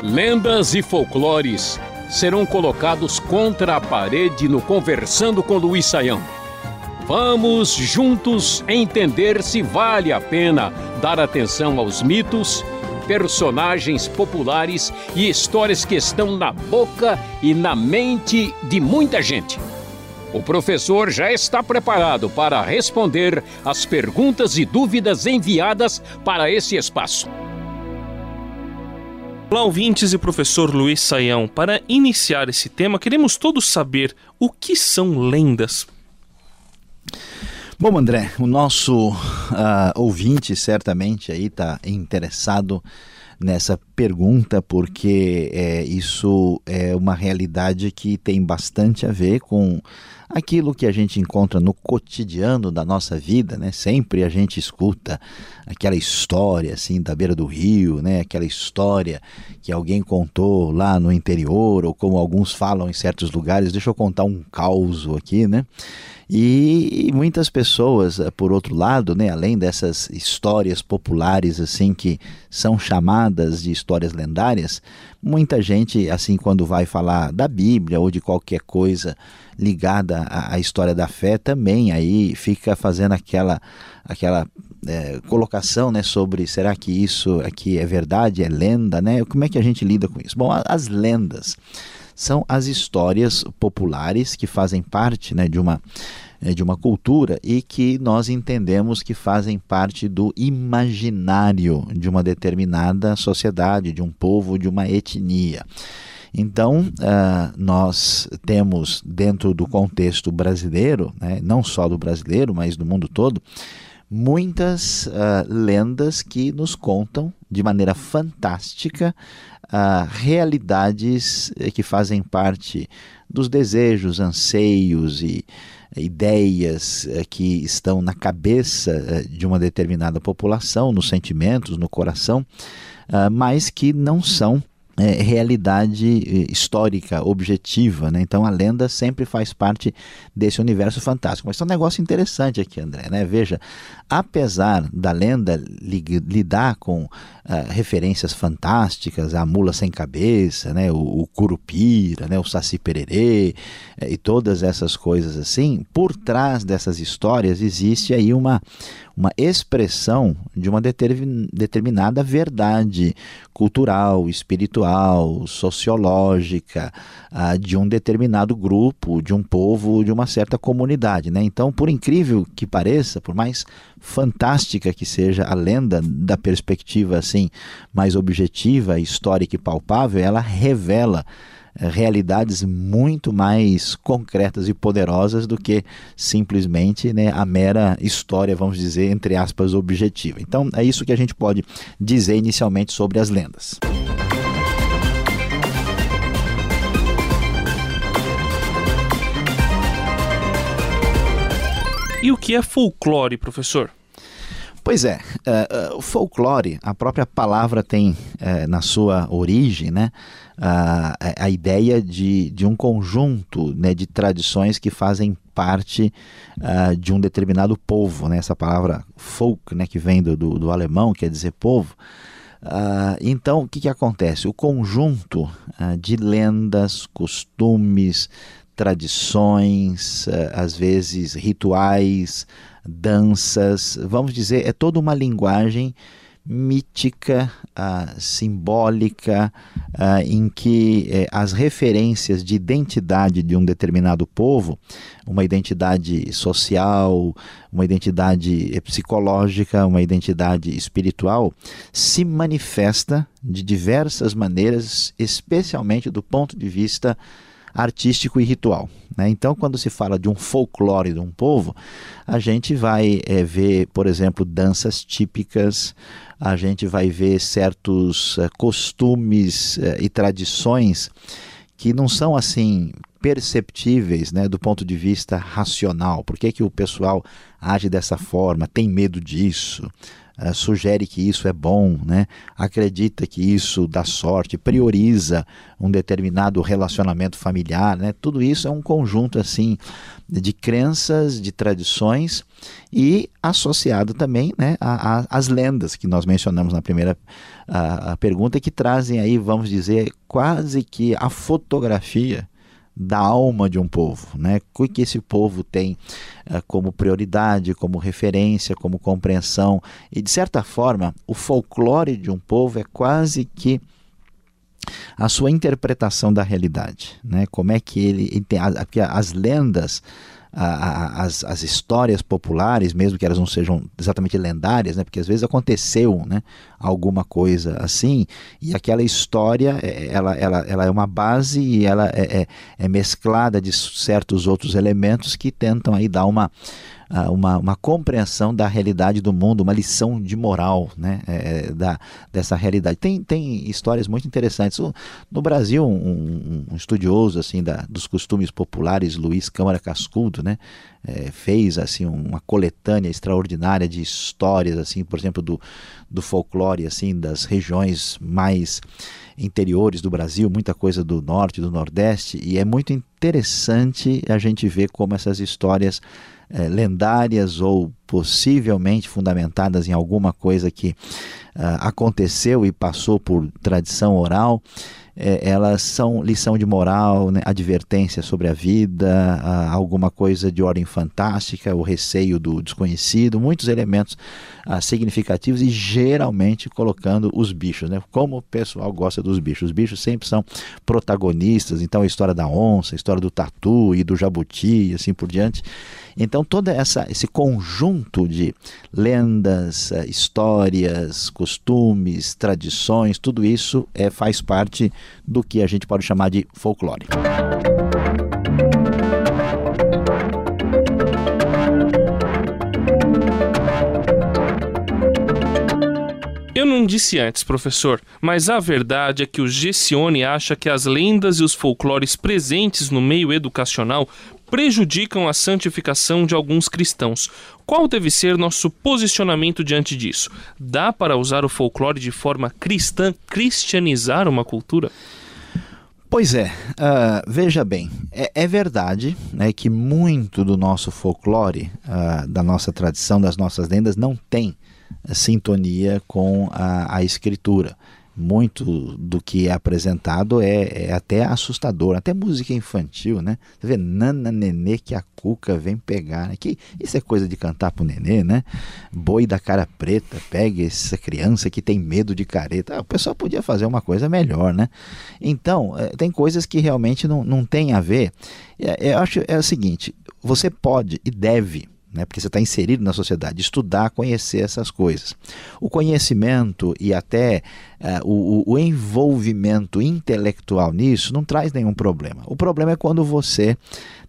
Lendas e folclores serão colocados contra a parede no Conversando com Luiz Saião. Vamos juntos entender se vale a pena dar atenção aos mitos, personagens populares e histórias que estão na boca e na mente de muita gente. O professor já está preparado para responder as perguntas e dúvidas enviadas para esse espaço. Olá, ouvintes e professor Luiz Saião. Para iniciar esse tema, queremos todos saber o que são lendas. Bom, André, o nosso uh, ouvinte certamente aí está interessado nessa pergunta porque é, isso é uma realidade que tem bastante a ver com aquilo que a gente encontra no cotidiano da nossa vida, né? Sempre a gente escuta aquela história assim da beira do rio, né? Aquela história que alguém contou lá no interior ou como alguns falam em certos lugares. Deixa eu contar um caos aqui, né? E, muitas pessoas, eh, por outro lado, né, além dessas histórias populares assim que são chamadas de histórias lendárias, muita gente, assim, quando vai falar da Bíblia ou de qualquer coisa ligada à, história da fé, também aí fica fazendo aquela, aquela é, colocação né, sobre será que isso aqui é verdade, é lenda, né? Como é que a gente lida com isso? Bom, as lendas são as histórias populares que fazem parte né, de uma eh, de uma cultura e que nós entendemos que fazem parte do imaginário de uma determinada sociedade, de um povo, de uma etnia. Então, uh, nós temos dentro do contexto brasileiro, né, não só do brasileiro, mas do mundo todo, muitas uh, lendas que nos contam de maneira fantástica uh, realidades eh, que fazem parte dos desejos, anseios e ideias uh, que estão na cabeça de uma determinada população, nos sentimentos, no coração, mas que não são é, realidade eh, histórica, objetiva. Né? Então a lenda sempre faz parte desse universo fantástico. Mas é um negócio interessante aqui, André. Né? Veja, apesar da lenda lidar com uh, referências fantásticas, a mula sem cabeça, né? o, o curupira, né? o saci pererê eh, e todas essas coisas assim, por trás dessas histórias existe aí uma, uma expressão de uma determinada verdade cultural, espiritual, sociológica, uh, de um determinado grupo, de um povo, de uma certa comunidade. Né? Então, por incrível que pareça, por mais fantástica que seja a lenda da perspectiva assim mais objetiva, histórica e palpável, ela revela realidades muito mais concretas e poderosas do que simplesmente né, a mera história, vamos dizer, entre aspas, objetiva. Então é isso que a gente pode dizer inicialmente sobre as lendas. E o que é folclore, professor? Pois é, uh, uh, folclore, a própria palavra tem uh, na sua origem né, a, ideia de, de um conjunto né, de tradições que fazem parte de um determinado povo. Né, essa palavra folk, né, que vem do, do, do alemão, quer dizer povo. então, o que, que acontece? O conjunto de lendas, costumes, tradições, às vezes rituais, danças, vamos dizer, é toda uma linguagem mítica, uh, simbólica, uh, em que uh, as referências de identidade de um determinado povo, uma identidade social, uma identidade eh, psicológica, uma identidade espiritual, se manifesta de diversas maneiras, especialmente do ponto de vista artístico e ritual. Né? Então, quando se fala de um folclore de um povo, a gente vai é, ver, por exemplo, danças típicas, a gente vai ver certos é, costumes é, e tradições que não são assim perceptíveis né, do ponto de vista racional. Por que, que o pessoal age dessa forma? Tem medo disso? Sugere que isso é bom, né? acredita que isso dá sorte, prioriza um determinado relacionamento familiar, né? tudo isso é um conjunto assim de crenças, de tradições e associado também né, às lendas que nós mencionamos na primeira a, a pergunta, que trazem aí, vamos dizer, quase que a fotografia da alma de um povo, né? O que esse povo tem uh, como prioridade, como referência, como compreensão e de certa forma o folclore de um povo é quase que a sua interpretação da realidade, né? Como é que ele tem as lendas as, as histórias populares, mesmo que elas não sejam exatamente lendárias, né? porque às vezes aconteceu né? alguma coisa assim, e aquela história é, ela, ela, ela é uma base e ela é, é, é mesclada de certos outros elementos que tentam aí dar uma uma, uma compreensão da realidade do mundo, uma lição de moral né, é, da, dessa realidade. Tem, tem histórias muito interessantes. No Brasil, um, um estudioso assim da, dos costumes populares, Luiz Câmara Cascudo, né, é, fez assim uma coletânea extraordinária de histórias, assim, por exemplo, do, do folclore assim das regiões mais interiores do Brasil, muita coisa do norte, do nordeste, e é muito interessante a gente ver como essas histórias é, lendárias ou possivelmente fundamentadas em alguma coisa que uh, aconteceu e passou por tradição oral, é, elas são lição de moral, né, advertência sobre a vida, uh, alguma coisa de ordem fantástica, o receio do desconhecido, muitos elementos uh, significativos e geralmente colocando os bichos, né? Como o pessoal gosta dos bichos. Os bichos sempre são protagonistas, então a história da onça, a história do tatu e do jabuti e assim por diante. Então todo essa, esse conjunto de lendas, eh, histórias, costumes, tradições, tudo isso é, faz parte do que a gente pode chamar de folclore. Eu não disse antes, professor, mas a verdade é que o Gessione acha que as lendas e os folclores presentes no meio educacional prejudicam a santificação de alguns cristãos. Qual deve ser nosso posicionamento diante disso? Dá para usar o folclore de forma cristã, cristianizar uma cultura? Pois é, uh, veja bem, é, é, verdade né, que muito do nosso folclore, uh, da nossa tradição, das nossas lendas, não tem sintonia com a, a escritura muito do que é apresentado é, é, até assustador, até música infantil, né? Você vê nana nenê que a cuca vem pegar, né? que isso é coisa de cantar pro nenê, né? Boi da cara preta, pega essa criança que tem medo de careta. Ah, o pessoal podia fazer uma coisa melhor, né? Então, é, tem coisas que realmente não, não tem a ver. É, eu acho é o seguinte, você pode e deve né? porque você está inserido na sociedade, estudar, conhecer essas coisas. O conhecimento e até uh, o, o envolvimento intelectual nisso não traz nenhum problema. O problema é quando você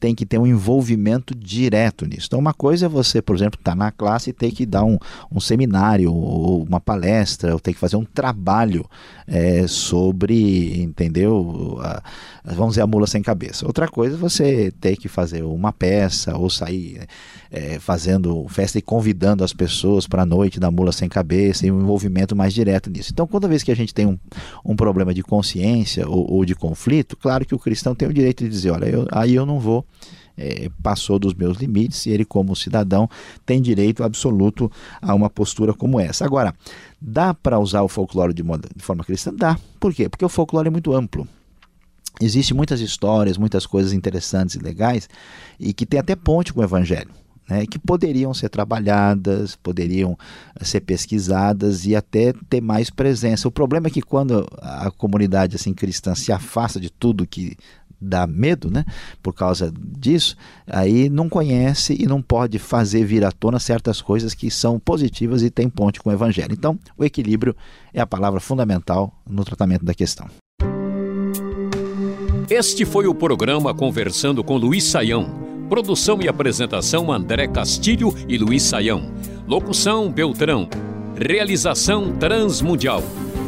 tem que ter um envolvimento direto nisso. Então, uma coisa é você, por exemplo, estar tá na classe e ter que dar um, um seminário, ou uma palestra, ou ter que fazer um trabalho é, sobre, entendeu? A, vamos dizer, a mula sem cabeça. Outra coisa é você ter que fazer uma peça, ou sair é, fazendo festa e convidando as pessoas para a noite da mula sem cabeça, e um envolvimento mais direto nisso. Então, toda vez que a gente tem um, um problema de consciência ou, ou de conflito, claro que o cristão tem o direito de dizer: olha, eu, aí eu não vou é, passou dos meus limites e ele, como cidadão, tem direito absoluto a uma postura como essa. Agora, dá para usar o folclore de, de forma cristã? Dá. Por quê? Porque o folclore é muito amplo. Existem muitas histórias, muitas coisas interessantes e legais e que tem até ponte com o evangelho. Né, que poderiam ser trabalhadas, poderiam ser pesquisadas e até ter mais presença. O problema é que quando a comunidade assim cristã se afasta de tudo que dá medo, né? Por causa disso, aí não conhece e não pode fazer vir à tona certas coisas que são positivas e tem ponte com o evangelho. Então, o equilíbrio é a palavra fundamental no tratamento da questão. Este foi o programa Conversando com Luiz Saião. Produção e apresentação André Castilho e Luiz Saião. Locução Beltrão. Realização Transmundial.